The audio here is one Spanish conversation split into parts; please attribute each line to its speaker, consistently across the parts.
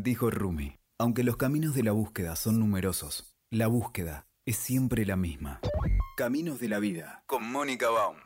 Speaker 1: Dijo Rumi, aunque los caminos de la búsqueda son numerosos, la búsqueda es siempre la misma. Caminos de la vida, con Mónica Baum.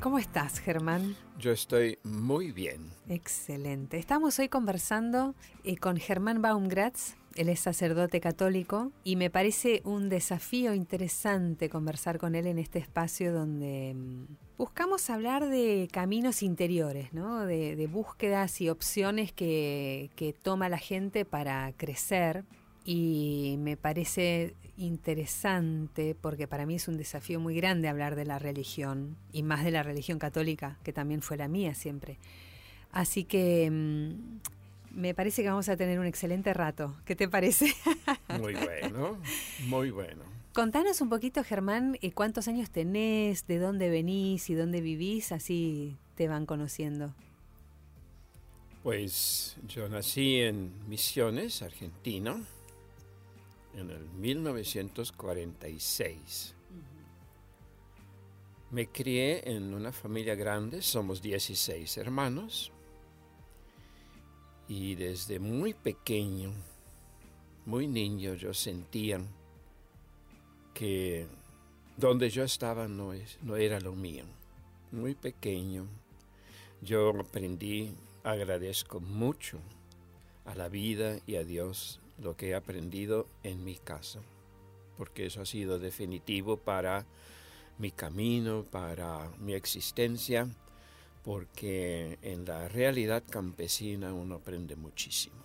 Speaker 2: ¿Cómo estás, Germán?
Speaker 3: Yo estoy muy bien.
Speaker 2: Excelente. Estamos hoy conversando eh, con Germán Baumgratz. Él es sacerdote católico y me parece un desafío interesante conversar con él en este espacio donde mm, buscamos hablar de caminos interiores, ¿no? de, búsquedas y opciones que, que toma la gente para crecer, y me parece interesante porque para mí es un desafío muy grande hablar de la religión y más de la religión católica, que también fue la mía siempre. Así que mm, me parece que vamos a tener un excelente rato. ¿Qué te parece?
Speaker 3: Muy bueno, muy bueno.
Speaker 2: Contanos un poquito, Germán, eh, cuántos años tenés, de dónde venís y dónde vivís, así te van conociendo.
Speaker 3: Pues yo nací en Misiones, Argentina en el 1946. Me crié en una familia grande, somos 16 hermanos, y desde muy pequeño, muy niño, yo sentía que donde yo estaba no, es, no era lo mío. Muy pequeño, yo aprendí, agradezco mucho a la vida y a Dios lo que he aprendido en mi casa, porque eso ha sido definitivo para mi camino, para mi existencia, porque en la realidad campesina uno aprende muchísimo.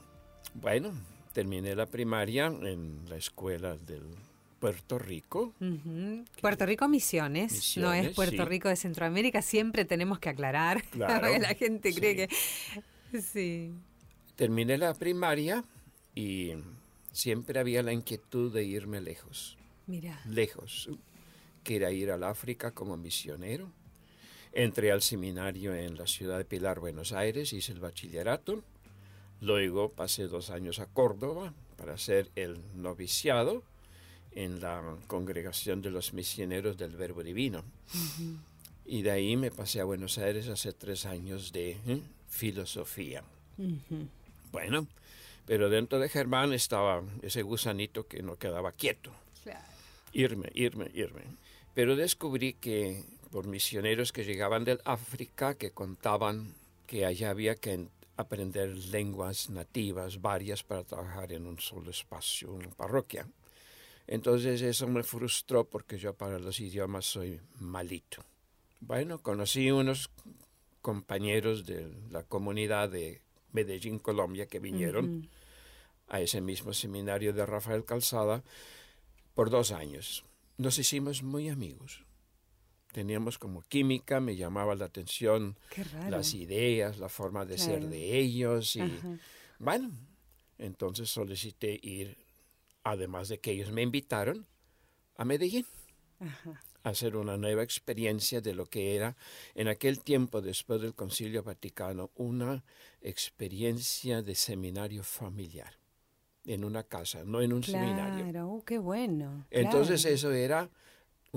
Speaker 3: Bueno, terminé la primaria en la escuela del Puerto Rico.
Speaker 2: Puerto Rico Misiones, no es Puerto Rico de Centroamérica, siempre tenemos que aclarar, claro, la gente cree que... Sí.
Speaker 3: Terminé la primaria y siempre había la inquietud de irme lejos.
Speaker 2: Mira.
Speaker 3: Lejos. Quería ir al África como misionero. Entré al seminario en la ciudad de Pilar, Buenos Aires, hice el bachillerato. Luego pasé dos años a Córdoba para hacer el noviciado en la congregación de los misioneros del Verbo Divino. Y de ahí me pasé a Buenos Aires hace tres años de ¿eh? filosofía. Bueno, pero dentro de Germán estaba ese gusanito que no quedaba quieto. Irme, irme, irme. Pero descubrí que por misioneros que llegaban del África que contaban que allá había que aprender lenguas nativas varias para trabajar en un solo espacio, una parroquia. Entonces eso me frustró porque yo para los idiomas soy malito. Bueno, conocí unos compañeros de la comunidad de Medellín, Colombia, que vinieron a ese mismo seminario de Rafael Calzada por dos años. Nos hicimos muy amigos. Teníamos como química, me llamaba la atención las ideas, la forma de ser de ellos. Y bueno, entonces solicité ir, además de que ellos me invitaron, a Medellín. Ajá hacer una nueva experiencia de lo que era en aquel tiempo, después del Concilio Vaticano, una experiencia de seminario familiar en una casa, no en un seminario.
Speaker 2: Claro, qué bueno.
Speaker 3: Entonces eso era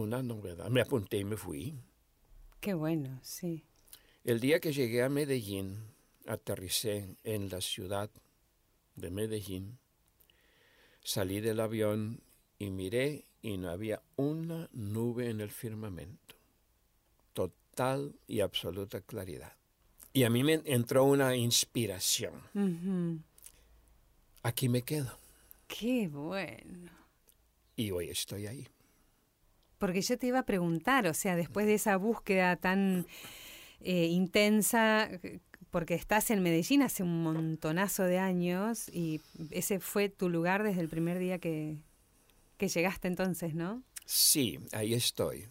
Speaker 3: una novedad. Me apunté y me fui.
Speaker 2: Qué bueno, sí.
Speaker 3: El día que llegué a Medellín, aterricé en la ciudad de Medellín, salí del avión y miré y no había una nube en el firmamento. Total y absoluta claridad. Y a mí me entró una inspiración. Aquí me quedo.
Speaker 2: Qué bueno.
Speaker 3: Y hoy estoy ahí.
Speaker 2: Porque yo te iba a preguntar, o sea, después de esa búsqueda tan eh, intensa, porque estás en Medellín hace un montonazo de años y ese fue tu lugar desde el primer día que, que llegaste entonces, ¿no?
Speaker 3: Sí, ahí estoy.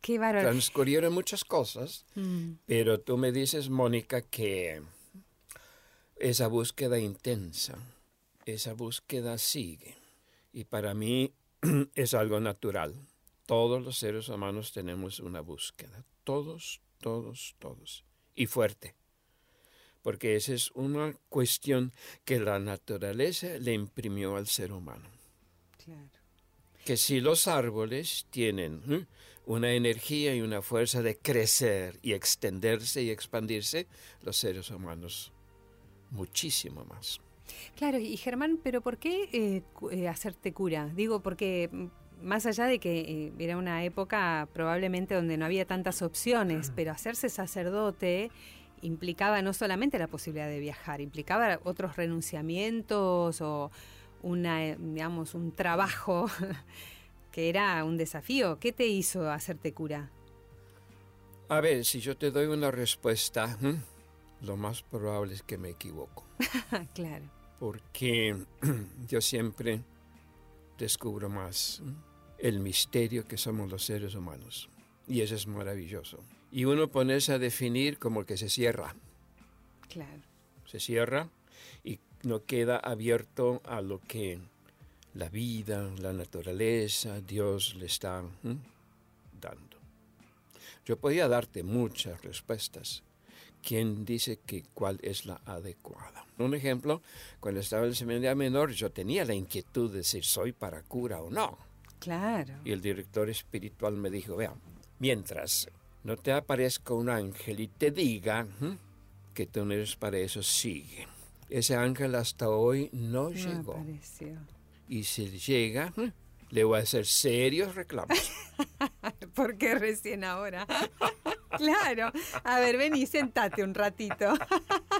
Speaker 2: Qué bárbaro.
Speaker 3: Transcurrieron muchas cosas, mm. pero tú me dices, Mónica, que esa búsqueda intensa, esa búsqueda sigue. Y para mí es algo natural. Todos los seres humanos tenemos una búsqueda. Todos, todos, todos. Y fuerte. Porque esa es una cuestión que la naturaleza le imprimió al ser humano.
Speaker 2: Claro
Speaker 3: que si los árboles tienen una energía y una fuerza de crecer y extenderse y expandirse los seres humanos muchísimo más.
Speaker 2: Claro, y Germán, pero ¿por qué eh, eh, hacerte cura? Digo, porque mm, más allá de que eh, era una época probablemente donde no había tantas opciones, pero hacerse sacerdote implicaba no solamente la posibilidad de viajar, implicaba otros renunciamientos o una, digamos, un trabajo que era un desafío. ¿Qué te hizo hacerte cura?
Speaker 3: A ver, si yo te doy una respuesta, lo más probable es que me equivoco.
Speaker 2: claro.
Speaker 3: Porque yo siempre descubro más el misterio que somos los seres humanos. Y eso es maravilloso. Y uno ponerse a definir como que se cierra.
Speaker 2: Claro.
Speaker 3: Se cierra y no queda abierto a lo que la vida, la naturaleza, Dios le está dando. Yo podía darte muchas respuestas. ¿Quién dice que cuál es la adecuada? Un ejemplo, cuando estaba en el seminario menor, yo tenía la inquietud de si soy para cura o no.
Speaker 2: Claro.
Speaker 3: Y el director espiritual me dijo, vea, mientras no te aparezca un ángel y te diga que tú no eres para eso, sigue. Ese ángel hasta hoy no, llegó. Y si llega, le voy a hacer serios reclamos.
Speaker 2: ¿Por qué recién ahora? claro. A ver, ven y sentate un ratito.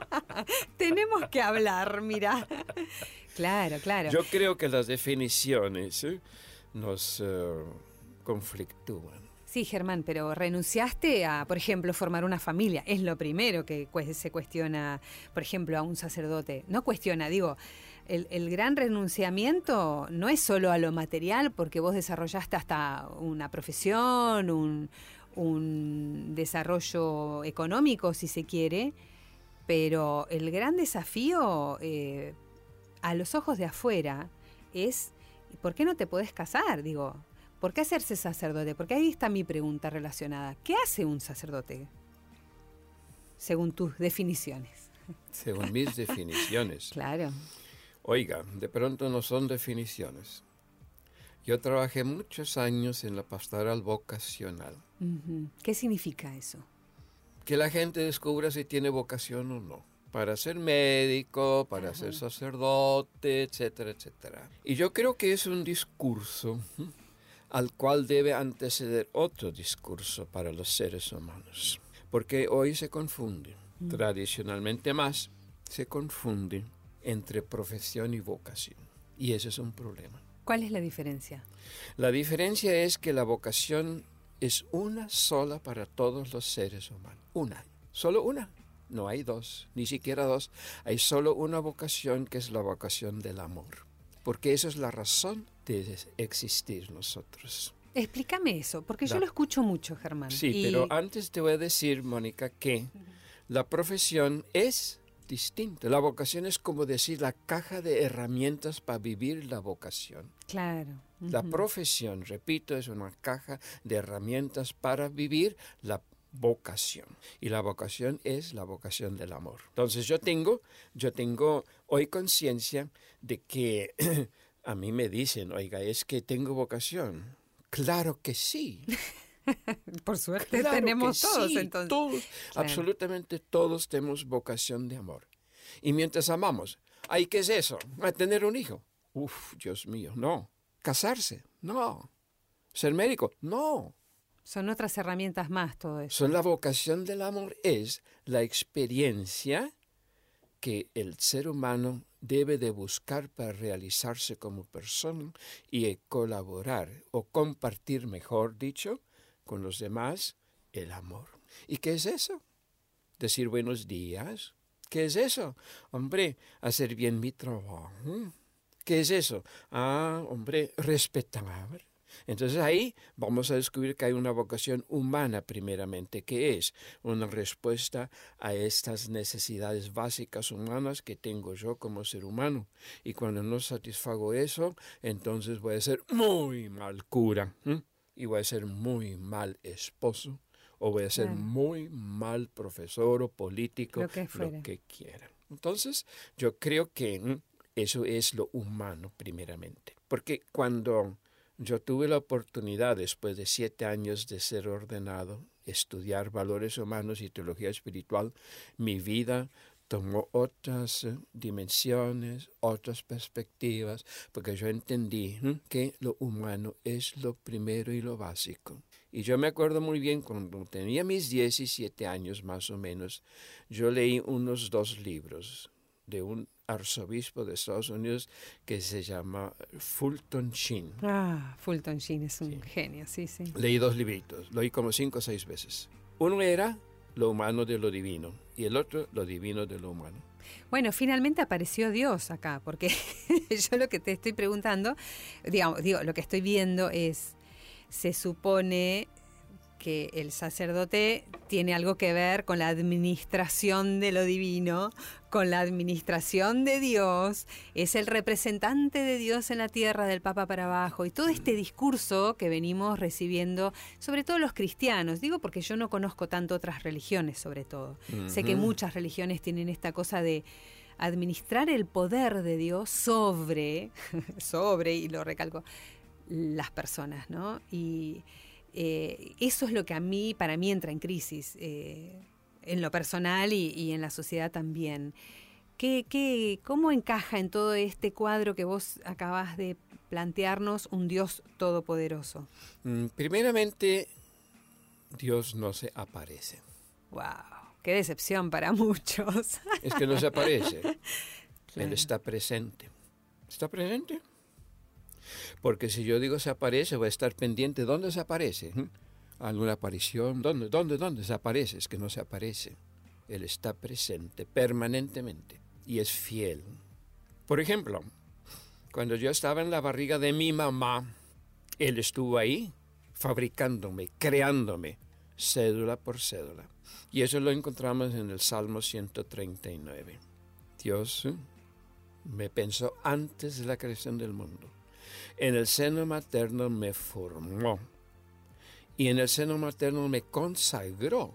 Speaker 2: Tenemos que hablar, mira. Claro, claro.
Speaker 3: Yo creo que las definiciones ¿eh? Nos uh, conflictúan.
Speaker 2: Sí, Germán, pero renunciaste a, por ejemplo, formar una familia. Es lo primero que se cuestiona, por ejemplo, a un sacerdote. No cuestiona, digo, el, gran renunciamiento no es solo a lo material, porque vos desarrollaste hasta una profesión, un, desarrollo económico, si se quiere, pero el gran desafío eh, a los ojos de afuera es, ¿por qué no te podés casar? Digo, ¿Por qué hacerse sacerdote? Porque ahí está mi pregunta relacionada. ¿Qué hace un sacerdote? Según tus definiciones.
Speaker 3: Según mis definiciones.
Speaker 2: Claro.
Speaker 3: Oiga, de pronto no son definiciones. Yo trabajé muchos años en la pastoral vocacional.
Speaker 2: ¿Qué significa eso?
Speaker 3: Que la gente descubra si tiene vocación o no. Para ser médico, para ser sacerdote, etcétera, etcétera. Y yo creo que es un discurso al cual debe anteceder otro discurso para los seres humanos. Porque hoy se confunde, mm. tradicionalmente más, se confunde entre profesión y vocación. Y ese es un problema.
Speaker 2: ¿Cuál es la diferencia?
Speaker 3: La diferencia es que la vocación es una sola para todos los seres humanos. Una, solo una. No hay dos, ni siquiera dos. Hay solo una vocación que es la vocación del amor. Porque esa es la razón de existir nosotros.
Speaker 2: Explícame eso, porque yo lo escucho mucho, Germán.
Speaker 3: Sí, pero antes te voy a decir, Mónica, que la profesión es distinta. La vocación es como decir la caja de herramientas para vivir la vocación.
Speaker 2: Claro.
Speaker 3: La profesión, repito, es una caja de herramientas para vivir la vocación. Y la vocación es la vocación del amor. Entonces yo tengo, yo tengo hoy conciencia de que A mí me dicen, oiga, es que tengo vocación. Claro que sí.
Speaker 2: Por suerte tenemos todos entonces.
Speaker 3: Todos, absolutamente todos tenemos vocación de amor. Y mientras amamos, ay, ¿qué es eso? ¿A tener un hijo? Uf, Dios mío, no. Casarse, no. Ser médico, no.
Speaker 2: Son otras herramientas más todo eso.
Speaker 3: Son la vocación del amor, es la experiencia que el ser humano debe de buscar para realizarse como persona y colaborar o compartir, mejor dicho, con los demás el amor. ¿Y qué es eso? Decir buenos días. ¿Qué es eso? Hombre, hacer bien mi trabajo. ¿Qué es eso? Ah, hombre, respetar entonces ahí vamos a descubrir que hay una vocación humana primeramente, que es una respuesta a estas necesidades básicas humanas que tengo yo como ser humano. Y cuando no satisfago eso, entonces voy a ser muy mal cura. Y voy a ser muy mal esposo. O voy a ser muy mal profesor o político, lo que, lo que quiera. Entonces, yo creo que eso es lo humano primeramente. Porque cuando yo tuve la oportunidad, después de siete años de ser ordenado, estudiar valores humanos y teología espiritual, mi vida tomó otras eh, dimensiones, otras perspectivas, porque yo entendí que lo humano es lo primero y lo básico. Y yo me acuerdo muy bien, cuando tenía mis 17 años más o menos, yo leí unos dos libros de un arzobispo de Estados Unidos que se llama Fulton Sheen.
Speaker 2: Ah, Fulton Sheen es un genio, sí, sí.
Speaker 3: Leí dos libritos, lo leí como cinco o seis veces. Uno era lo humano de lo divino y el otro lo divino de lo humano.
Speaker 2: Bueno, finalmente apareció Dios acá, porque yo lo que te estoy preguntando, digamos, digo, lo que estoy viendo es, se supone que el sacerdote tiene algo que ver con la administración de lo divino, con la administración de Dios, es el representante de Dios en la tierra del Papa para abajo. Y todo este discurso que venimos recibiendo, sobre todo los cristianos, digo porque yo no conozco tanto otras religiones sobre todo, sé que muchas religiones tienen esta cosa de administrar el poder de Dios sobre, sobre, y lo recalco, las personas, ¿no? Y eh, eso es lo que a mí, para mí, entra en crisis, eh, en lo personal y, en la sociedad también. ¿Qué, qué, cómo encaja en todo este cuadro que vos acabas de plantearnos un Dios todopoderoso?
Speaker 3: Mm, primeramente, Dios no se aparece.
Speaker 2: ¡Wow! ¡Qué decepción para muchos!
Speaker 3: Es que no se aparece. Él está presente. ¿Está presente? Porque si yo digo se aparece, voy a estar pendiente. ¿Dónde se aparece? ¿Mm? ¿Alguna aparición? ¿Dónde, dónde, dónde se aparece? Es que no se aparece. Él está presente permanentemente y es fiel. Por ejemplo, cuando yo estaba en la barriga de mi mamá, Él estuvo ahí fabricándome, creándome, cédula por cédula. Y eso lo encontramos en el Salmo 139. Dios ¿eh? me pensó antes de la creación del mundo en el seno materno me formó. Y en el seno materno me consagró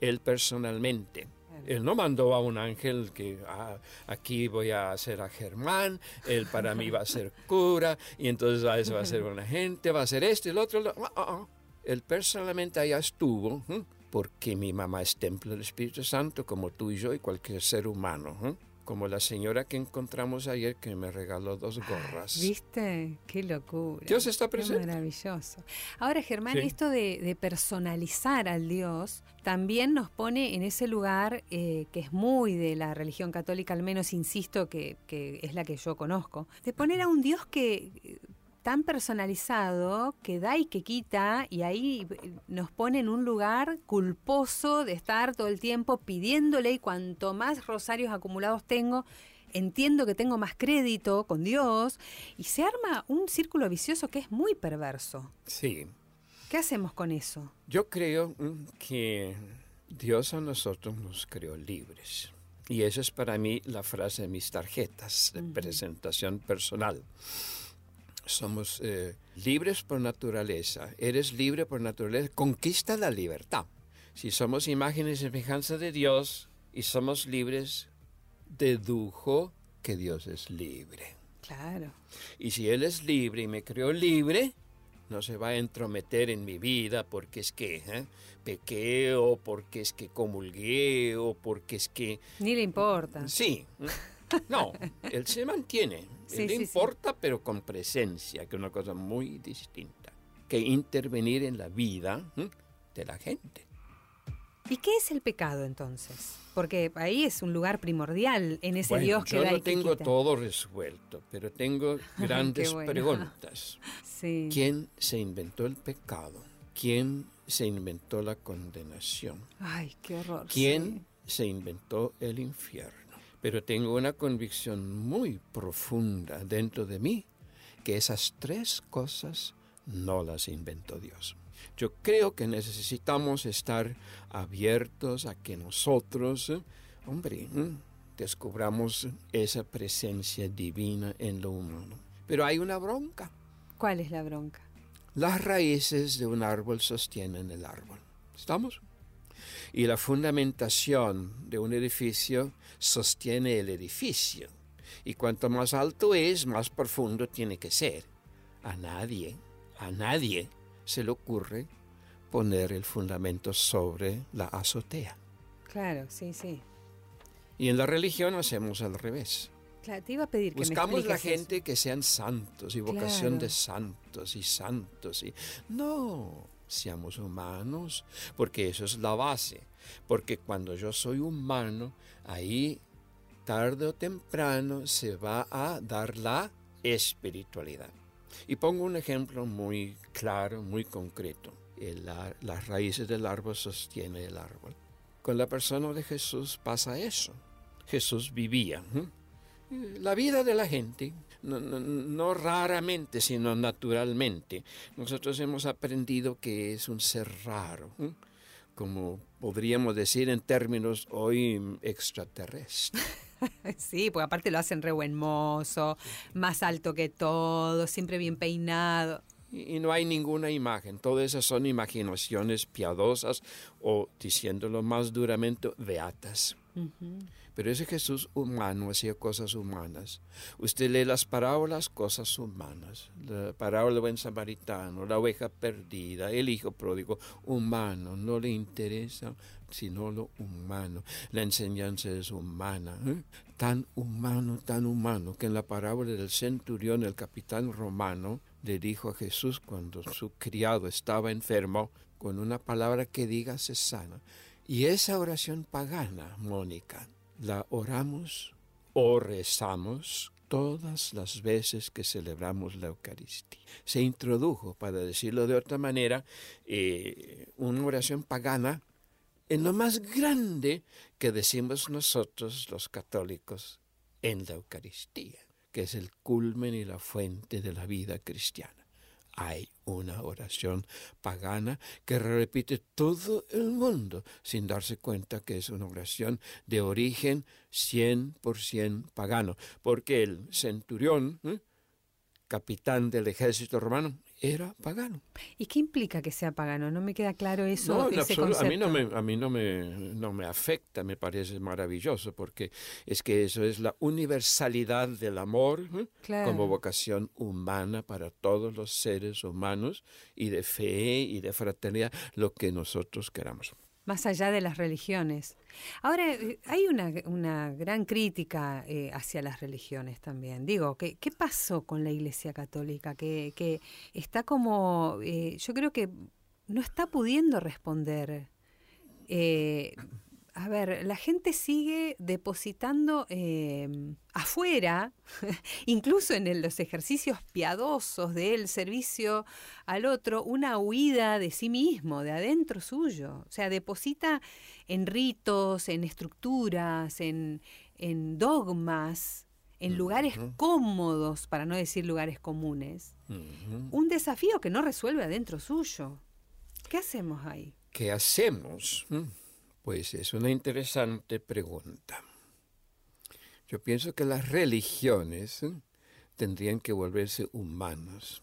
Speaker 3: él personalmente. Él no mandó a un ángel que ah, aquí voy a hacer a Germán, él para mí va a ser cura, y entonces a eso va a ser una gente, va a ser esto y el otro. Ah, ah, él personalmente allá estuvo, porque mi mamá es templo del Espíritu Santo, como tú y yo y cualquier ser humano como la señora que encontramos ayer que me regaló dos gorras.
Speaker 2: ¿Viste? Qué locura.
Speaker 3: Dios está presente.
Speaker 2: maravilloso. Ahora, Germán, esto de, personalizar al Dios también nos pone en ese lugar eh, que es muy de la religión católica, al menos insisto que, que es la que yo conozco, de poner a un Dios que tan personalizado que da y que quita y ahí nos pone en un lugar culposo de estar todo el tiempo pidiéndole y cuanto más rosarios acumulados tengo, entiendo que tengo más crédito con Dios y se arma un círculo vicioso que es muy perverso.
Speaker 3: Sí.
Speaker 2: ¿Qué hacemos con eso?
Speaker 3: Yo creo mm, que Dios a nosotros nos creó libres. Y esa es para mí la frase de mis tarjetas de presentación personal somos eh, libres por naturaleza. Eres libre por naturaleza. Conquista la libertad. Si somos imágenes y semejanza de Dios y somos libres, dedujo que Dios es libre.
Speaker 2: Claro.
Speaker 3: Y si Él es libre y me creó libre, no se va a entrometer en mi vida porque es que ¿eh? pequé o porque es que comulgué o porque es que...
Speaker 2: Ni le importa.
Speaker 3: Sí. No, él se mantiene. Él importa, pero con presencia, que es una cosa muy distinta. Que intervenir en la vida de la gente.
Speaker 2: ¿Y qué es el pecado entonces? Porque ahí es un lugar primordial en ese Dios que
Speaker 3: yo
Speaker 2: da
Speaker 3: no tengo todo resuelto, pero tengo grandes preguntas. ¿Quién se inventó el pecado? ¿Quién se inventó la condenación?
Speaker 2: Ay, qué horror.
Speaker 3: ¿Quién se inventó el infierno? Pero tengo una convicción muy profunda dentro de mí que esas tres cosas no las inventó Dios. Yo creo que necesitamos estar abiertos a que nosotros, hombre, descubramos esa presencia divina en lo humano. Pero hay una bronca.
Speaker 2: ¿Cuál es la bronca?
Speaker 3: Las raíces de un árbol sostienen el árbol. ¿Estamos? Y la fundamentación de un edificio sostiene el edificio. Y cuanto más alto es, más profundo tiene que ser. a nadie, a nadie se le ocurre poner el fundamento sobre la azotea.
Speaker 2: Claro, sí, sí.
Speaker 3: Y en la religión hacemos al revés.
Speaker 2: Claro, te iba a pedir que
Speaker 3: Buscamos
Speaker 2: me
Speaker 3: la gente que sean santos y vocación
Speaker 2: Claro.
Speaker 3: de santos y santos. Y... No, seamos humanos, porque eso es la base. Porque cuando yo soy humano, ahí tarde o temprano se va a dar la espiritualidad. Y pongo un ejemplo muy claro, muy concreto. El las raíces del árbol sostiene el árbol. Con la persona de Jesús pasa eso. Jesús vivía. La vida de la gente, no, no- no raramente, sino naturalmente. Nosotros hemos aprendido que es un ser raro, como podríamos decir en términos hoy extraterrestres.
Speaker 2: Sí, porque aparte lo hacen re buen mozo, más alto que todo, siempre bien peinado.
Speaker 3: Y no hay ninguna imagen, todas esas son imaginaciones piadosas o, diciéndolo más duramente, beatas. Pero ese Jesús humano hacía cosas humanas. Usted lee las parábolas, cosas humanas. La parábola del buen samaritano, la oveja perdida, el hijo pródigo, humano. No le interesa sino lo humano. La enseñanza es humana. ¿eh? Tan humano, tan humano, que en la parábola del centurión, el capitán romano le dijo a Jesús cuando su criado estaba enfermo, con una palabra que diga se sana. Y esa oración pagana, Mónica, la oramos o rezamos todas las veces que celebramos la Eucaristía. Se introdujo, para decirlo de otra manera, eh, una oración pagana en lo más grande que decimos nosotros los católicos en la Eucaristía, que es el culmen y la fuente de la vida cristiana. Hay una oración pagana que repite todo el mundo sin darse cuenta que es una oración de origen 100% pagano, porque el centurión, ¿eh? capitán del ejército romano, era pagano.
Speaker 2: ¿Y qué implica que sea pagano? No me queda claro eso.
Speaker 3: No, en
Speaker 2: ese
Speaker 3: absoluto, a mí, no me, a mí no, me, no me afecta, me parece maravilloso, porque es que eso es la universalidad del amor ¿eh?
Speaker 2: Claro.
Speaker 3: como vocación humana para todos los seres humanos y de fe y de fraternidad, lo que nosotros queramos.
Speaker 2: Más allá de las religiones. Ahora, eh, hay una, una gran crítica eh, hacia las religiones también. Digo, ¿qué, qué pasó con la Iglesia Católica? Que, que está como, eh, yo creo que no está pudiendo responder. Eh, a ver, la gente sigue depositando eh, afuera, incluso en el- los ejercicios piadosos del servicio al otro, una huida de sí mismo, de adentro suyo. O sea, deposita en ritos, en estructuras, en, en dogmas, en lugares cómodos, para no decir lugares comunes, un desafío que no resuelve adentro suyo. ¿Qué hacemos ahí?
Speaker 3: ¿Qué hacemos? Mm, Pues es una interesante pregunta. Yo pienso que las religiones tendrían que volverse humanas.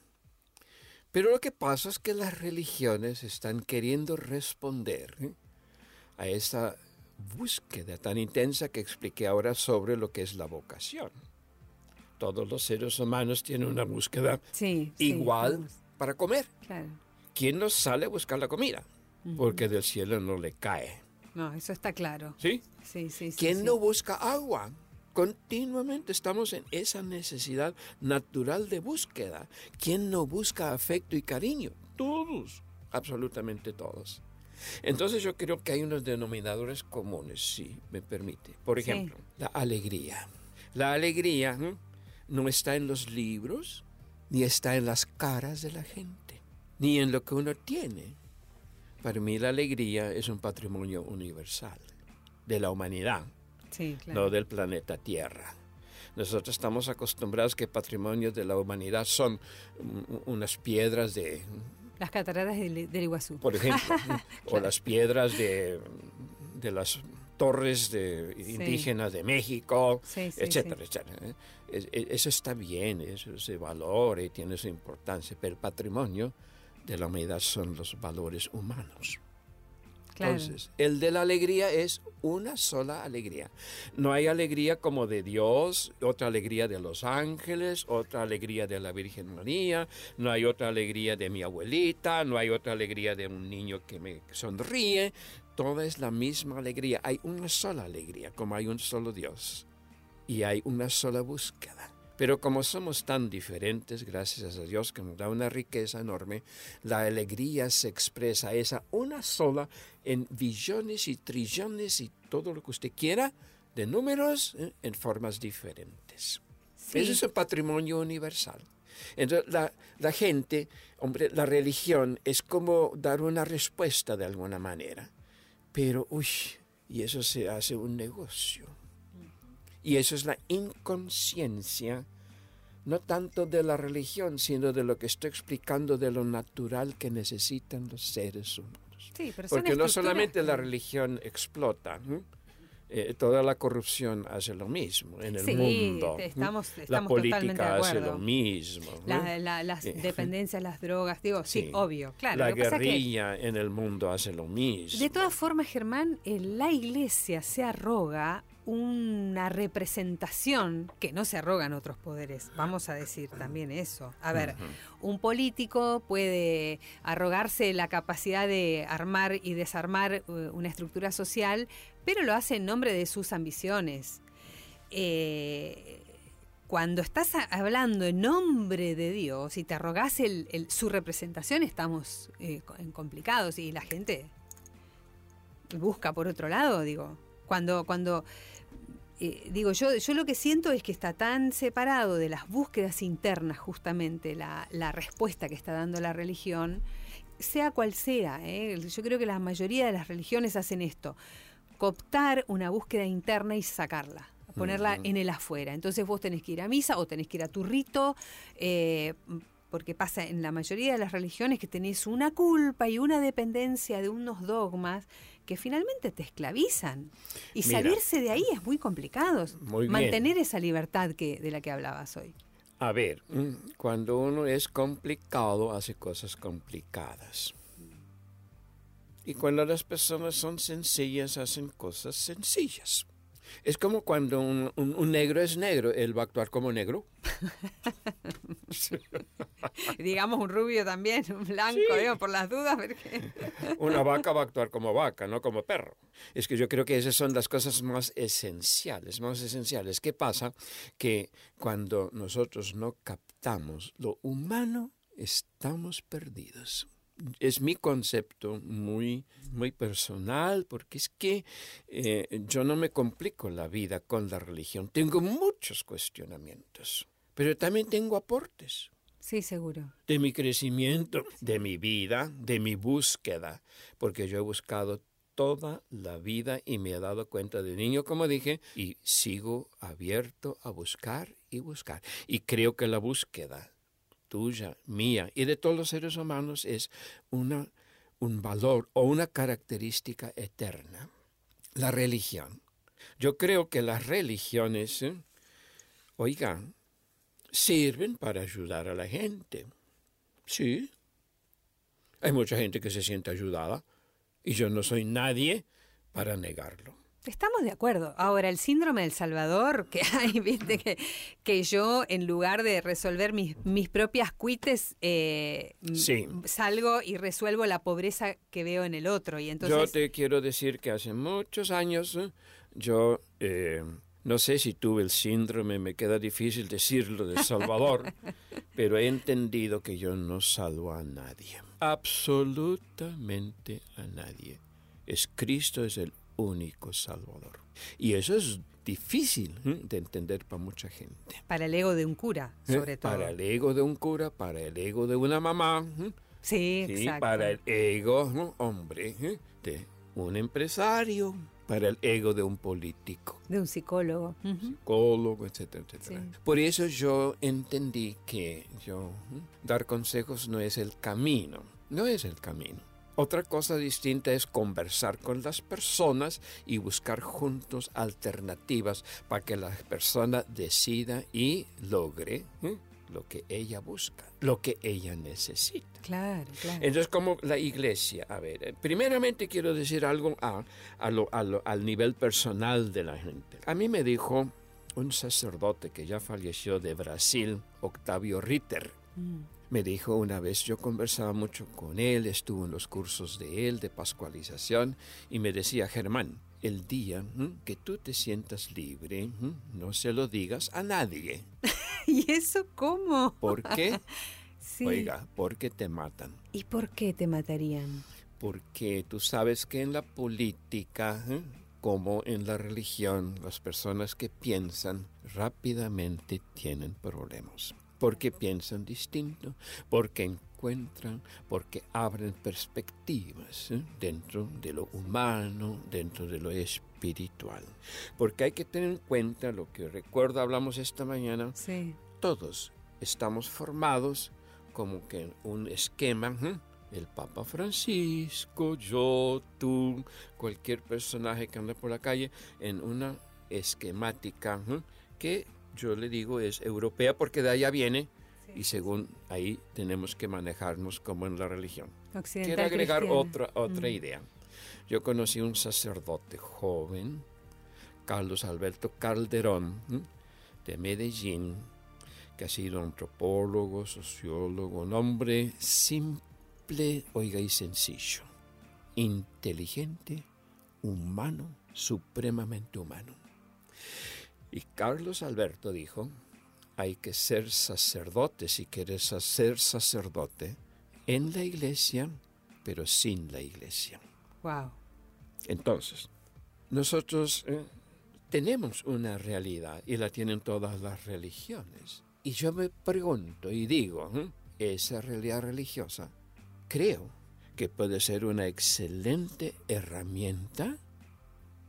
Speaker 3: Pero lo que pasa es que las religiones están queriendo responder ¿eh? a esa búsqueda tan intensa que expliqué ahora sobre lo que es la vocación. Todos los seres humanos tienen una búsqueda
Speaker 2: Sí.
Speaker 3: igual para comer.
Speaker 2: claro.
Speaker 3: ¿Quién no sale a buscar la comida? Porque del cielo no le cae.
Speaker 2: No, eso está claro.
Speaker 3: ¿Sí?
Speaker 2: Sí, sí, sí.
Speaker 3: ¿Quién
Speaker 2: sí.
Speaker 3: no busca agua? Continuamente estamos en esa necesidad natural de búsqueda. ¿Quién no busca afecto y cariño? Todos, absolutamente todos. Entonces yo creo que hay unos denominadores comunes, si me permite. Por
Speaker 2: Sí.
Speaker 3: ejemplo, la alegría. La alegría no está en los libros, ni está en las caras de la gente, ni en lo que uno tiene. Para mí la alegría es un patrimonio universal de la humanidad
Speaker 2: Sí, claro.
Speaker 3: no del planeta Tierra. Nosotros estamos acostumbrados que patrimonios de la humanidad son unas piedras de,
Speaker 2: Las cataratas del, del Iguazú.
Speaker 3: por ejemplo, o las piedras de, de las torres de indígenas de México,
Speaker 2: Sí, sí,
Speaker 3: etcétera, etcétera. ¿eh? Es- es- Eso está bien, eso se valora y tiene su importancia, pero el patrimonio de la humanidad son los valores humanos. Entonces, el de la alegría es una sola alegría. No hay alegría como de Dios, otra alegría de los ángeles, otra alegría de la Virgen María, no hay otra alegría de mi abuelita, no hay otra alegría de un niño que me sonríe. Toda es la misma alegría. Hay una sola alegría, como hay un solo Dios. Y hay una sola búsqueda. Pero como somos tan diferentes, gracias a Dios que nos da una riqueza enorme, la alegría se expresa esa una sola en billones y trillones y todo lo que usted quiera de números ¿eh? en formas diferentes. Eso es un patrimonio universal. Entonces, la, la, gente, hombre, la religión es como dar una respuesta de alguna manera. Pero, uy, y eso se hace un negocio. Y eso es la inconsciencia, no tanto de la religión, sino de lo que estoy explicando de lo natural que necesitan los seres humanos. Porque no solamente la religión explota, eh, toda la corrupción hace lo mismo en el mundo.
Speaker 2: Estamos, estamos
Speaker 3: la política hace lo mismo.
Speaker 2: las eh, dependencias, las drogas, digo, sí, obvio, claro.
Speaker 3: La guerrilla en el mundo hace lo mismo.
Speaker 2: De todas formas, Germán, la iglesia se arroga una representación que no se arrogan otros poderes. Vamos a decir también eso. A ver, un político puede arrogarse la capacidad de armar y desarmar eh, una estructura social, pero lo hace en nombre de sus ambiciones. Eh, cuando estás hablando en nombre de Dios y te arrogas su representación, estamos eh, complicados y la gente busca por otro lado, digo. Cuando, cuando eh, digo, yo, yo lo que siento es que está tan separado de las búsquedas internas, justamente, la, respuesta que está dando la religión, sea cual sea. ¿eh? Yo creo que la mayoría de las religiones hacen esto, cooptar una búsqueda interna y sacarla ponerla en el afuera. Entonces vos tenés que ir a misa o tenés que ir a tu rito, eh, porque pasa en la mayoría de las religiones que tenés una culpa y una dependencia de unos dogmas que finalmente te esclavizan. Y salirse de ahí es muy complicado. mantener esa libertad que, de la que hablabas hoy.
Speaker 3: A ver, mm, cuando uno es complicado, hace cosas complicadas. Y cuando las personas son sencillas, hacen cosas sencillas. Es como cuando un, negro es negro, él va a actuar como negro.
Speaker 2: Digamos un rubio también, un blanco, por las dudas.
Speaker 3: Una vaca va a actuar como vaca, no como perro. Es que yo creo que esas son las cosas más esenciales, más esenciales. ¿Qué pasa? Que cuando nosotros no captamos lo humano, estamos perdidos es mi concepto muy, muy personal, porque es que eh, yo no me complico la vida con la religión. Tengo muchos cuestionamientos, pero también tengo aportes.
Speaker 2: Sí, seguro.
Speaker 3: De mi crecimiento, de mi vida, de mi búsqueda, porque yo he buscado toda la vida y me he dado cuenta de niño, como dije, y sigo abierto a buscar y buscar. Y creo que la búsqueda tuya, mía y de todos los seres humanos es una, un valor o una característica eterna. La religión. Yo creo que las religiones, ¿eh? oigan, sirven para ayudar a la gente. Sí. Hay mucha gente que se siente ayudada y yo no soy nadie para negarlo.
Speaker 2: Estamos de acuerdo. Ahora, el síndrome del Salvador que hay, viste, que, que yo en lugar de resolver mis, mis propias cuites, eh, salgo y resuelvo la pobreza que veo en el otro. Y entonces...
Speaker 3: Yo te quiero decir que hace muchos años ¿eh? yo... Eh, no sé si tuve el síndrome, me queda difícil decirlo de Salvador, pero he entendido que yo no salvo a nadie, absolutamente a nadie. Es Cristo, es el único Salvador. Y eso es difícil de entender para mucha gente.
Speaker 2: Para el ego de un cura, ¿Eh? sobre todo.
Speaker 3: Para el ego de un cura, para el ego de una mamá.
Speaker 2: Sí, exacto.
Speaker 3: Para el ego, hombre, de un empresario, para el ego de un político.
Speaker 2: De un psicólogo.
Speaker 3: Psicólogo, etcétera, etcétera. Por eso yo entendí que yo dar consejos no es el camino, no es el camino. Otra cosa distinta es conversar con las personas y buscar juntos alternativas para que la persona decida y logre, ¿eh? lo que ella busca, lo que ella necesita.
Speaker 2: Claro, claro.
Speaker 3: Entonces, como la iglesia, a ver, eh, primeramente quiero decir algo a, a lo- a lo- al nivel personal de la gente. A mí me dijo un sacerdote que ya falleció de Brasil, Octavio Ritter.
Speaker 2: Mm.
Speaker 3: Me dijo una vez, yo conversaba mucho con él, estuve en los cursos de él, de pascualización, y me decía, Germán, el día que tú te sientas libre, no se lo digas a nadie.
Speaker 2: ¿Y eso cómo?
Speaker 3: ¿Por qué?
Speaker 2: Sí.
Speaker 3: Oiga, porque te matan.
Speaker 2: ¿Y por qué te matarían?
Speaker 3: Porque tú sabes que en la política, ¿eh? como en la religión, las personas que piensan rápidamente tienen problemas. Porque piensan distinto, porque encuentran, porque abren perspectivas ¿eh? dentro de lo humano, dentro de lo espiritual. Porque hay que tener en cuenta lo que recuerdo, hablamos esta mañana,
Speaker 2: Sí.
Speaker 3: todos estamos formados como que en un esquema. ¿eh? El Papa Francisco, yo, tú, cualquier personaje que anda por la calle, en una esquemática ¿eh? que yo le digo es europea porque de allá viene y según ahí tenemos que manejarnos como en la religión.
Speaker 2: Occidental
Speaker 3: Quiero agregar
Speaker 2: cristiana.
Speaker 3: otra, otra
Speaker 2: Mm.
Speaker 3: idea. Yo conocí un sacerdote joven, Carlos Alberto Calderón, de Medellín, que ha sido antropólogo, sociólogo, un hombre simple, oiga, y sencillo, inteligente, humano, supremamente humano. Y Carlos Alberto dijo, hay que ser sacerdote si quieres ser sacerdote en la iglesia, pero sin la iglesia.
Speaker 2: Wow.
Speaker 3: Entonces, nosotros eh, tenemos una realidad y la tienen todas las religiones. Y yo me pregunto y digo, ¿eh? esa realidad religiosa creo que puede ser una excelente herramienta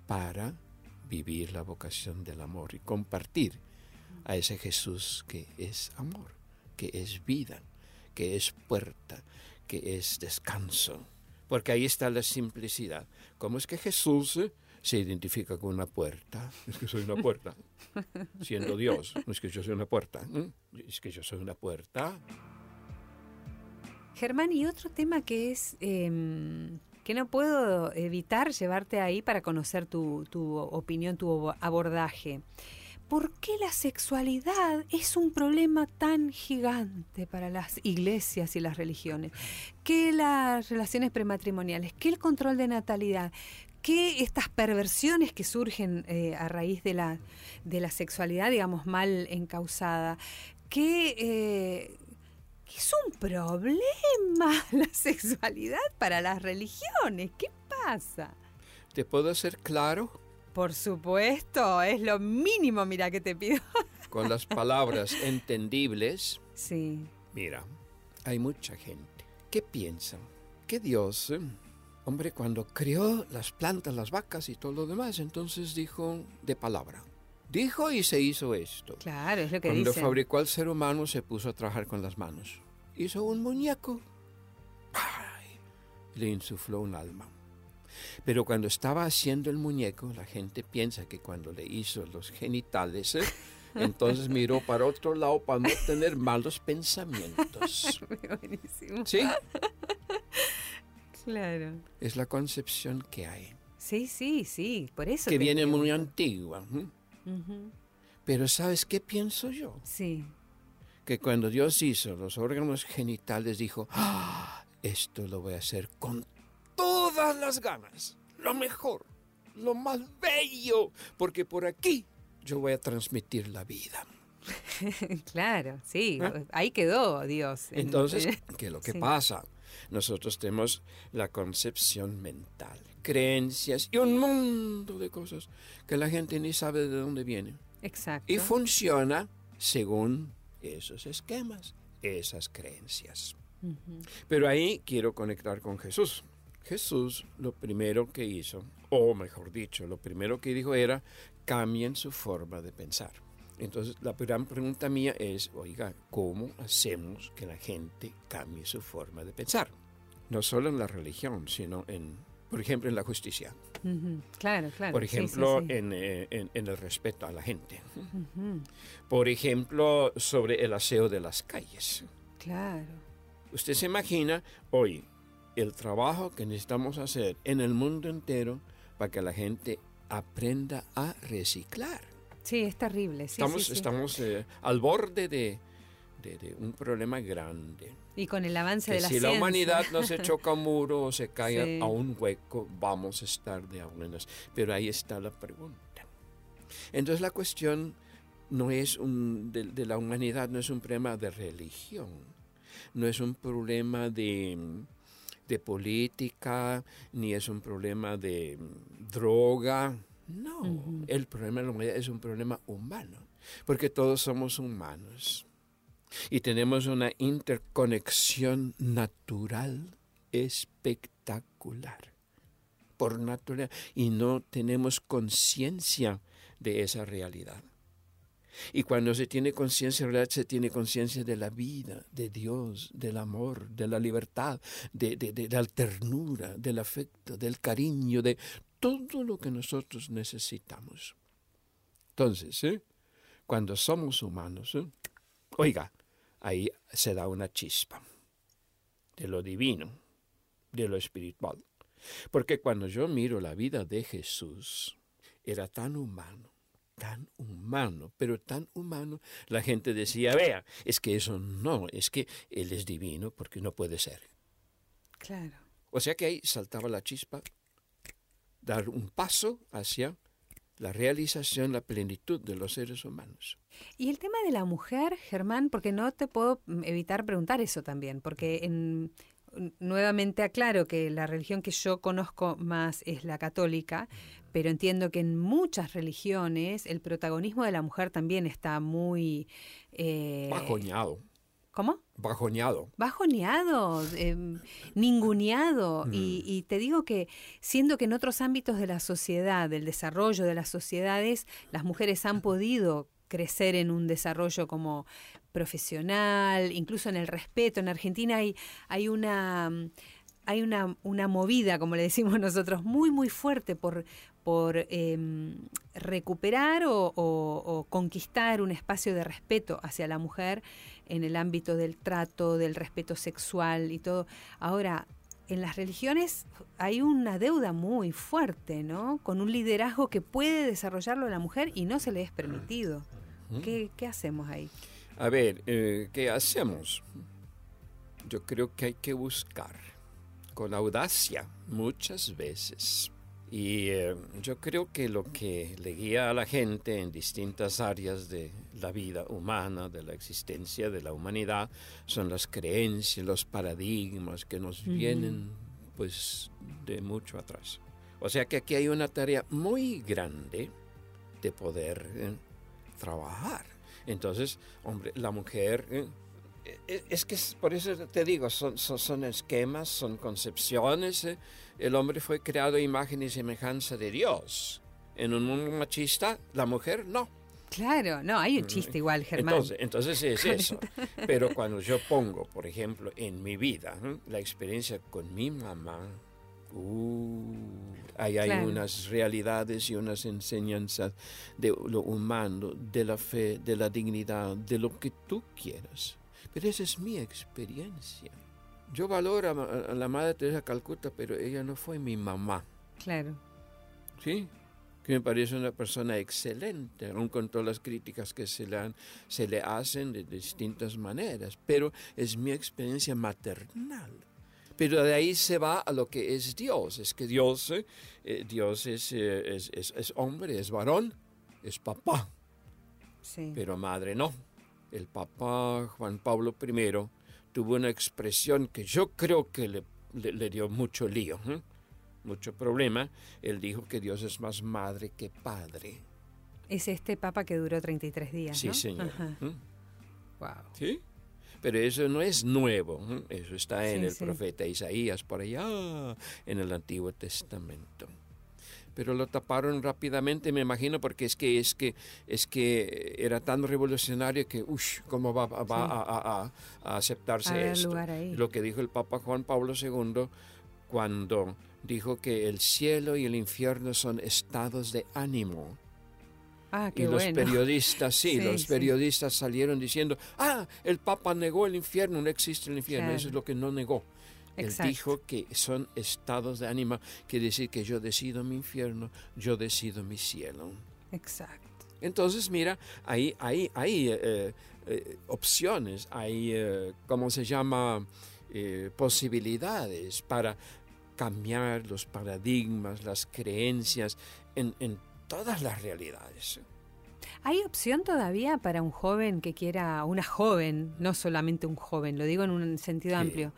Speaker 3: para vivir la vocación del amor y compartir a ese Jesús que es amor, que es vida, que es puerta, que es descanso. Porque ahí está la simplicidad. ¿Cómo es que Jesús se identifica con una puerta? Es que soy una puerta. Siendo Dios, no es que yo soy una puerta. ¿eh? Es que yo soy una puerta.
Speaker 2: Germán, y otro tema que es em, que no puedo evitar llevarte ahí para conocer tu, tu opinión, tu abordaje. ¿Por qué la sexualidad es un problema tan gigante para las iglesias y las religiones? ¿Qué las relaciones prematrimoniales? ¿Qué el control de natalidad? ¿Qué estas perversiones que surgen eh, a raíz de la, de la sexualidad, digamos, mal encausada? ¿Qué, eh, que es un problema la sexualidad para las religiones? ¿Qué pasa?
Speaker 3: ¿Te puedo hacer claro?
Speaker 2: Por supuesto, es lo mínimo, mira, que te pido.
Speaker 3: Con las palabras entendibles.
Speaker 2: Sí.
Speaker 3: Mira, hay mucha gente que piensa que Dios, eh, hombre, cuando creó las plantas, las vacas y todo lo demás, entonces dijo de palabra. Dijo y se hizo esto.
Speaker 2: Claro, es lo que
Speaker 3: Cuando
Speaker 2: dicen.
Speaker 3: fabricó al ser humano se puso a trabajar con las manos. Hizo un muñeco. ¡Ay! Le insufló un alma. Pero cuando estaba haciendo el muñeco, la gente piensa que cuando le hizo los genitales, ¿eh? entonces miró para otro lado para no tener malos pensamientos.
Speaker 2: Buenísimo.
Speaker 3: ¿Sí?
Speaker 2: Claro.
Speaker 3: Es la concepción que hay,
Speaker 2: Sí, sí, sí, por eso.
Speaker 3: que viene muy antigua. Pero ¿sabes qué pienso yo?
Speaker 2: Sí,
Speaker 3: que cuando Dios hizo los órganos genitales dijo, "Ah, esto lo voy a hacer con todas las ganas, lo mejor, lo más bello, porque por aquí yo voy a transmitir la vida.
Speaker 2: claro, sí.
Speaker 3: ¿Eh?
Speaker 2: Ahí quedó Dios. en-
Speaker 3: Entonces, ¿qué es lo que
Speaker 2: Sí.
Speaker 3: pasa? Nosotros tenemos la concepción mental, creencias y un mundo de cosas que la gente ni sabe de dónde vienen.
Speaker 2: Exacto.
Speaker 3: Y funciona según esos esquemas, esas creencias.
Speaker 2: Ujú.
Speaker 3: Pero ahí quiero conectar con Jesús. Jesús lo primero que hizo, o mejor dicho, lo primero que dijo era, cambien su forma de pensar. Entonces la gran pregunta mía es, oiga, ¿cómo hacemos que la gente cambie su forma de pensar? No solo en la religión, sino en Por ejemplo, en la justicia.
Speaker 2: Claro, claro.
Speaker 3: Por ejemplo, eh, En, el respeto a la gente. Por ejemplo, sobre el aseo de las calles.
Speaker 2: Claro.
Speaker 3: Usted se imagina hoy el trabajo que necesitamos hacer en el mundo entero para que la gente aprenda a reciclar.
Speaker 2: Sí, es terrible.
Speaker 3: estamos estamos eh, al borde de, un problema grande.
Speaker 2: Y con el avance de la
Speaker 3: Si la humanidad no se choca un muro o se cae a un hueco, vamos a estar de buenas. Pero ahí está la pregunta. Entonces la cuestión no es un, de la humanidad, no es un problema de religión, no es un problema de de política, ni es un problema de mm, droga. No, el problema de la humanidad es un problema humano, porque todos somos humanos y tenemos una interconexión natural espectacular, por naturaleza, y no tenemos conciencia de esa realidad. Y cuando se tiene conciencia, realidad se tiene conciencia de la vida, de Dios, del amor, de la libertad, de, de, la ternura, del afecto, del cariño, de todo lo que nosotros necesitamos. Entonces, ¿eh? cuando somos humanos, ¿eh? oiga, ahí se da una chispa de lo divino, de lo espiritual. Porque cuando yo miro la vida de Jesús, era tan humano, tan humano, pero tan humano, la gente decía, vea, es que eso no, es que Él es divino porque no puede ser.
Speaker 2: Claro.
Speaker 3: O sea que ahí saltaba la chispa, dar un paso hacia la realización, la plenitud de los seres humanos.
Speaker 2: Y el tema de la mujer, Germán, porque no te puedo evitar preguntar eso también, porque en, nuevamente aclaro que la religión que yo conozco más es la católica, pero entiendo que en muchas religiones el protagonismo de la mujer también está muy...
Speaker 3: Eh, Bajoñado.
Speaker 2: ¿Cómo?
Speaker 3: Bajoneado.
Speaker 2: Bajoneado, em, ninguneado. Y, mm. y, te digo que, siendo que en otros ámbitos de la sociedad, del desarrollo de las sociedades, las mujeres han podido crecer en un desarrollo como profesional, incluso en el respeto. En Argentina hay, hay una hay una, una movida, como le decimos nosotros, muy, muy fuerte por, por em, recuperar o, conquistar un espacio de respeto hacia la mujer en el ámbito del trato, del respeto sexual y todo. Ahora, en las religiones hay una deuda muy fuerte, ¿no? Con un liderazgo que puede desarrollarlo la mujer y no se le es permitido. ¿Qué, qué hacemos ahí?
Speaker 3: A ver, eh, ¿qué hacemos? Yo creo que hay que buscar con audacia muchas veces. Y eh, yo creo que lo que le guía a la gente en distintas áreas de la vida humana, de la existencia de la humanidad, son las creencias, los paradigmas que nos vienen pues de mucho atrás. O sea que aquí hay una tarea muy grande de poder eh, trabajar. Entonces, hombre, la mujer, eh, eh, es que por eso te digo, son, son, esquemas, son concepciones. Eh. El hombre fue creado a imagen y semejanza de Dios. En un mundo machista, la mujer no.
Speaker 2: Claro, no, hay un chiste igual, Germán.
Speaker 3: Entonces, entonces es eso. Pero cuando yo pongo, por ejemplo, en mi vida, la experiencia con mi mamá, uh, ahí hay unas realidades y unas enseñanzas de lo humano, de la fe, de la dignidad, de lo que tú quieras. Pero esa es mi experiencia. Yo valoro a, la Madre Teresa Calcuta, pero ella no fue mi mamá.
Speaker 2: Claro.
Speaker 3: ¿Sí? que me parece una persona excelente, aun con todas las críticas que se le, se le hacen de distintas maneras, pero es mi experiencia maternal. Pero de ahí se va a lo que es Dios. Es que Dios, eh, Dios es, eh, es, es, es, hombre, es varón, es papá.
Speaker 2: Sí.
Speaker 3: Pero madre no. El papá Juan Pablo I tuvo una expresión que yo creo que le, le, dio mucho lío, mucho problema. Él dijo que Dios es más madre que padre.
Speaker 2: Es este papa que duró 33 días.
Speaker 3: Sí,
Speaker 2: ¿no?
Speaker 3: señor.
Speaker 2: Wow.
Speaker 3: ¿Sí? Pero eso no es nuevo, eso está en el profeta Isaías, por allá, en el Antiguo Testamento. Pero lo taparon rápidamente, me imagino, porque es que es que es que era tan revolucionario que, uff, ¿cómo va, a, aceptarse esto? Lo que dijo el Papa Juan Pablo II cuando dijo que el cielo y el infierno son estados de ánimo.
Speaker 2: Ah, qué
Speaker 3: y los
Speaker 2: bueno.
Speaker 3: periodistas, sí,
Speaker 2: Sí,
Speaker 3: los
Speaker 2: sí.
Speaker 3: periodistas salieron diciendo, ah, el Papa negó el infierno, no existe el infierno, eso es lo que no negó.
Speaker 2: Exacto.
Speaker 3: Él dijo que son estados de ánimo, quiere decir que yo decido mi infierno, yo decido mi cielo.
Speaker 2: Exacto.
Speaker 3: Entonces, mira, hay, hay, hay eh, eh, opciones, hay, eh, ¿cómo se llama? Eh, posibilidades para cambiar los paradigmas, las creencias en, en todas las realidades.
Speaker 2: ¿Hay opción todavía para un joven que quiera, una joven, no solamente un joven, lo digo en un sentido
Speaker 3: Sí.
Speaker 2: amplio,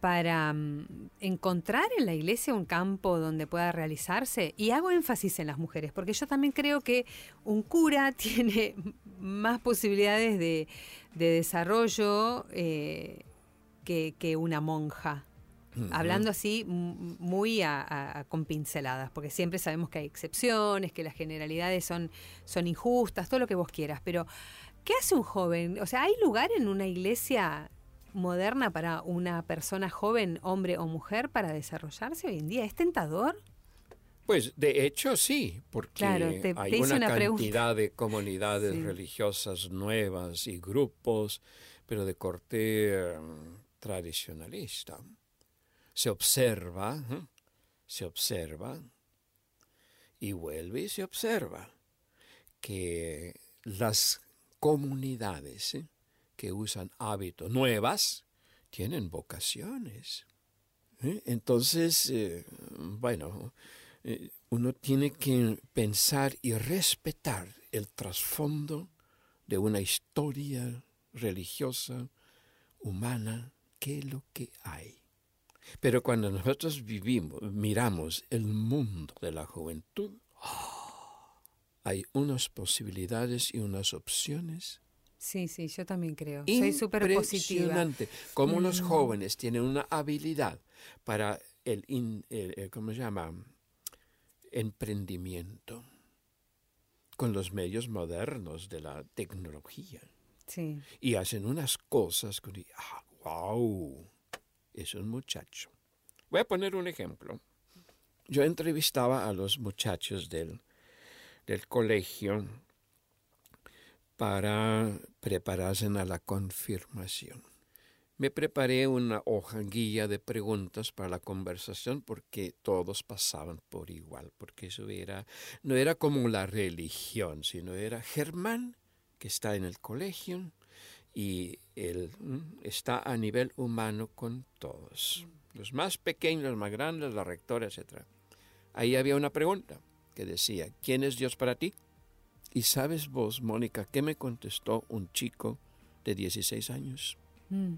Speaker 2: para mm, encontrar en la iglesia un campo donde pueda realizarse? Y hago énfasis en las mujeres, porque yo también creo que un cura tiene más posibilidades de, de desarrollo eh, que, que una monja. Hablando así muy a- con pinceladas, porque siempre sabemos que hay excepciones, que las generalidades son, son injustas, todo lo que vos quieras, pero ¿qué hace un joven? O sea, ¿hay lugar en una iglesia moderna para una persona joven, hombre o mujer, para desarrollarse hoy en día? ¿Es tentador?
Speaker 3: Pues de hecho sí, porque
Speaker 2: Claro, te-
Speaker 3: hay
Speaker 2: te
Speaker 3: una,
Speaker 2: pregunta.
Speaker 3: cantidad de comunidades
Speaker 2: Sí.
Speaker 3: religiosas nuevas y grupos, pero de corte eh, tradicionalista. Se observa, ¿eh? se observa y vuelve y se observa que las comunidades ¿eh? Que usan hábitos nuevas tienen vocaciones. ¿eh? Entonces, eh, bueno, eh, uno tiene que pensar y respetar el trasfondo de una historia religiosa, humana, que es lo que hay. Pero cuando nosotros vivimos, miramos el mundo de la juventud, ¡ah! hay unas posibilidades y unas opciones
Speaker 2: Sí, sí, yo también creo. Soy súper positiva.
Speaker 3: Impresionante. Cómo los
Speaker 2: Mm.
Speaker 3: jóvenes tienen una habilidad para el, in- el- el- ¿cómo se llama? Emprendimiento con los medios modernos de la tecnología.
Speaker 2: Sí.
Speaker 3: Y hacen unas cosas que, ah, wow, es un muchacho. Voy a poner un ejemplo. Yo entrevistaba a los muchachos del, del colegio para prepararse a la confirmación. Me preparé una hoja guía de preguntas para la conversación porque todos pasaban por igual, porque eso era, no era como la religión, sino era Germán, que está en el colegio, y él mm, está a nivel humano con todos, los más pequeños, los más grandes, la rectora, etc. Ahí había una pregunta que decía, ¿quién es Dios para ti? Y sabes vos, Mónica, ¿qué me contestó un chico de 16 años?
Speaker 2: Mm.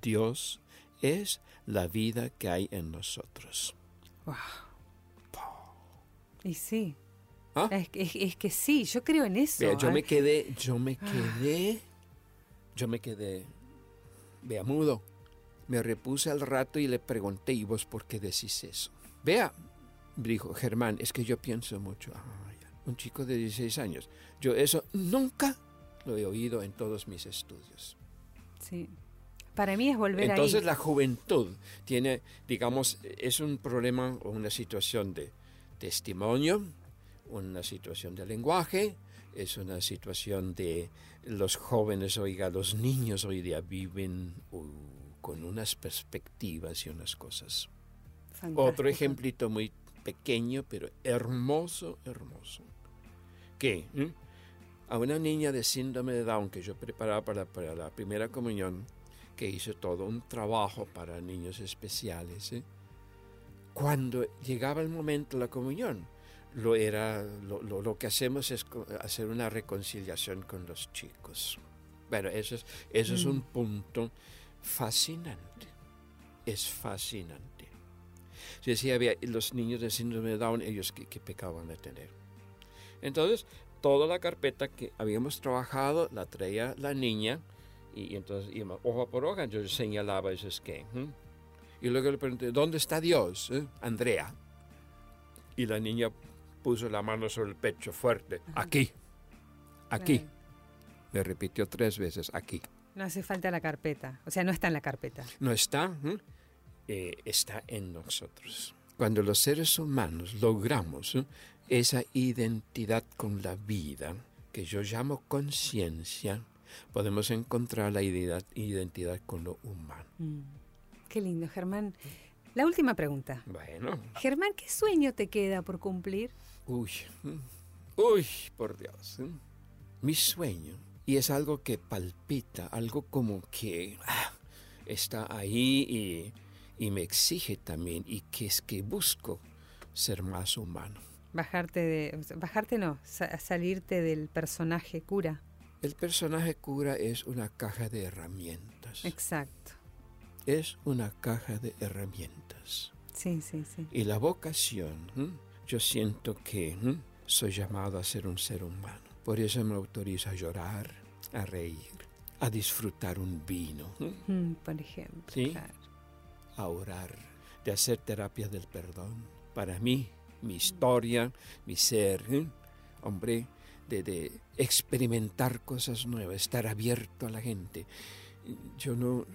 Speaker 3: Dios es la vida que hay en nosotros.
Speaker 2: Wow. Y sí.
Speaker 3: ¿Ah?
Speaker 2: Es, que- es- es que sí, yo creo en eso.
Speaker 3: Vea, yo
Speaker 2: Ah,
Speaker 3: me quedé, yo me quedé, yo me quedé, vea, mudo. Me repuse al rato y le pregunté, ¿y vos por qué decís eso? Vea, dijo Germán, es que yo pienso mucho. Ah, ya. Un chico de 16 años. Yo eso nunca lo he oído en todos mis estudios.
Speaker 2: Sí. Para mí es volver
Speaker 3: Entonces
Speaker 2: ahí.
Speaker 3: la juventud tiene, digamos, es un problema o una situación de testimonio, una situación de lenguaje, es una situación de los jóvenes, oiga, los niños hoy día viven uh, con unas perspectivas y unas cosas.
Speaker 2: Fantástico.
Speaker 3: Otro ejemplito muy pequeño, pero hermoso, hermoso. Que ¿Mm? a una niña de síndrome de Down que yo preparaba para, para la primera comunión, que hizo todo un trabajo para niños especiales, ¿eh? cuando llegaba el momento de la comunión, lo, era, lo, lo- lo que hacemos es hacer una reconciliación con los chicos. Bueno, eso es, eso es un punto fascinante. Es fascinante. Yo decía, había los niños de síndrome de Down, ellos qué pecado van a tener. Entonces, toda la carpeta que habíamos trabajado la traía la niña y, entonces íbamos hoja por hoja, yo señalaba eso es que. ¿hmm? Y luego le pregunté, ¿dónde está Dios? eh? Andrea. Y la niña puso la mano sobre el pecho fuerte. Aquí. Aquí.
Speaker 2: Claro.
Speaker 3: Me repitió tres veces, aquí.
Speaker 2: No hace falta la carpeta. O sea, no está en la carpeta.
Speaker 3: No está, ¿eh? Eh, está en nosotros. cuando los seres humanos logramos ¿eh? Esa identidad con la vida, que yo llamo conciencia, podemos encontrar la identidad, con lo humano. Mm.
Speaker 2: Qué lindo, Germán. La última pregunta.
Speaker 3: Bueno.
Speaker 2: Germán, ¿qué sueño te queda por cumplir?
Speaker 3: Uy, uy, por Dios. ¿eh? Mi sueño, y es algo que palpita, algo como que ah, está ahí y, me exige también, y que es que busco ser más humano.
Speaker 2: Bajarte de, bajarte no, salirte del personaje cura.
Speaker 3: El personaje cura es una caja de herramientas.
Speaker 2: Exacto.
Speaker 3: Es una caja de herramientas.
Speaker 2: Sí, sí, sí.
Speaker 3: Y la vocación, yo siento que soy llamado a ser un ser humano. Por eso me autoriza a llorar, a reír, a disfrutar un vino.
Speaker 2: Mm, por ejemplo.
Speaker 3: ¿Sí? A orar, de hacer terapia del perdón. Para mí, mi historia, mi ser, hombre, de, experimentar cosas nuevas, estar abierto a la gente. Yo no,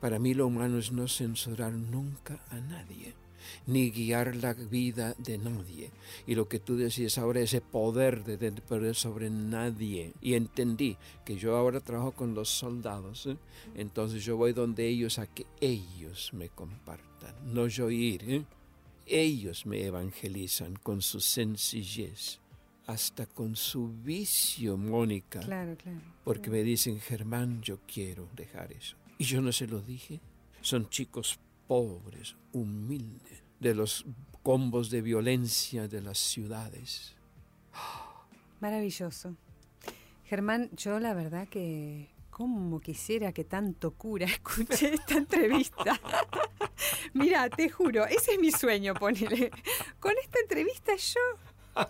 Speaker 3: para mí lo humano es no censurar nunca a nadie, ni guiar la vida de nadie. Y lo que tú decías ahora, ese poder de, poder sobre nadie. Y entendí que yo ahora trabajo con los soldados, ¿eh? entonces yo voy donde ellos a que ellos me compartan, no yo ir. ¿eh? Ellos me evangelizan con su sencillez hasta con su vicio, Mónica.
Speaker 2: Claro, claro.
Speaker 3: Porque me dicen, Germán, yo quiero dejar eso. Y yo no se lo dije. Son chicos pobres, humildes, de los combos de violencia de las ciudades.
Speaker 2: Maravilloso. Germán, yo la verdad que como quisiera que tanto cura escuche esta entrevista. Mira, te juro, ese es mi sueño, ponele. Con esta entrevista yo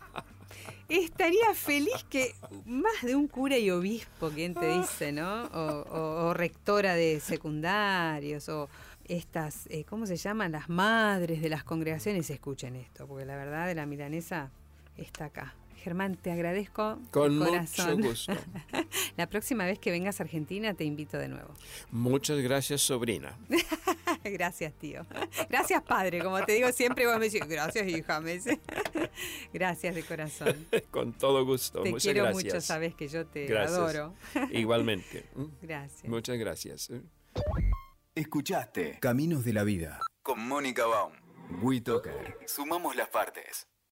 Speaker 2: estaría feliz que más de un cura y obispo, quien te dice, ¿no? O, rectora de secundarios, o estas, eh, ¿cómo se llaman? Las madres de las congregaciones escuchen esto, porque la verdad de la milanesa está acá. Germán, te agradezco.
Speaker 3: Con mucho gusto.
Speaker 2: La próxima vez que vengas a Argentina te invito de nuevo.
Speaker 3: Muchas gracias, sobrina.
Speaker 2: gracias, tío. Gracias, padre. Como te digo siempre, vos me decís, gracias, hija. Me Gracias de corazón.
Speaker 3: Con todo gusto.
Speaker 2: Te
Speaker 3: Muchas
Speaker 2: quiero
Speaker 3: gracias.
Speaker 2: mucho, sabes que yo te adoro.
Speaker 3: Igualmente.
Speaker 2: Gracias.
Speaker 3: Muchas gracias.
Speaker 1: Escuchaste Caminos de la Vida con Mónica Baum. WeToker. Sumamos las partes.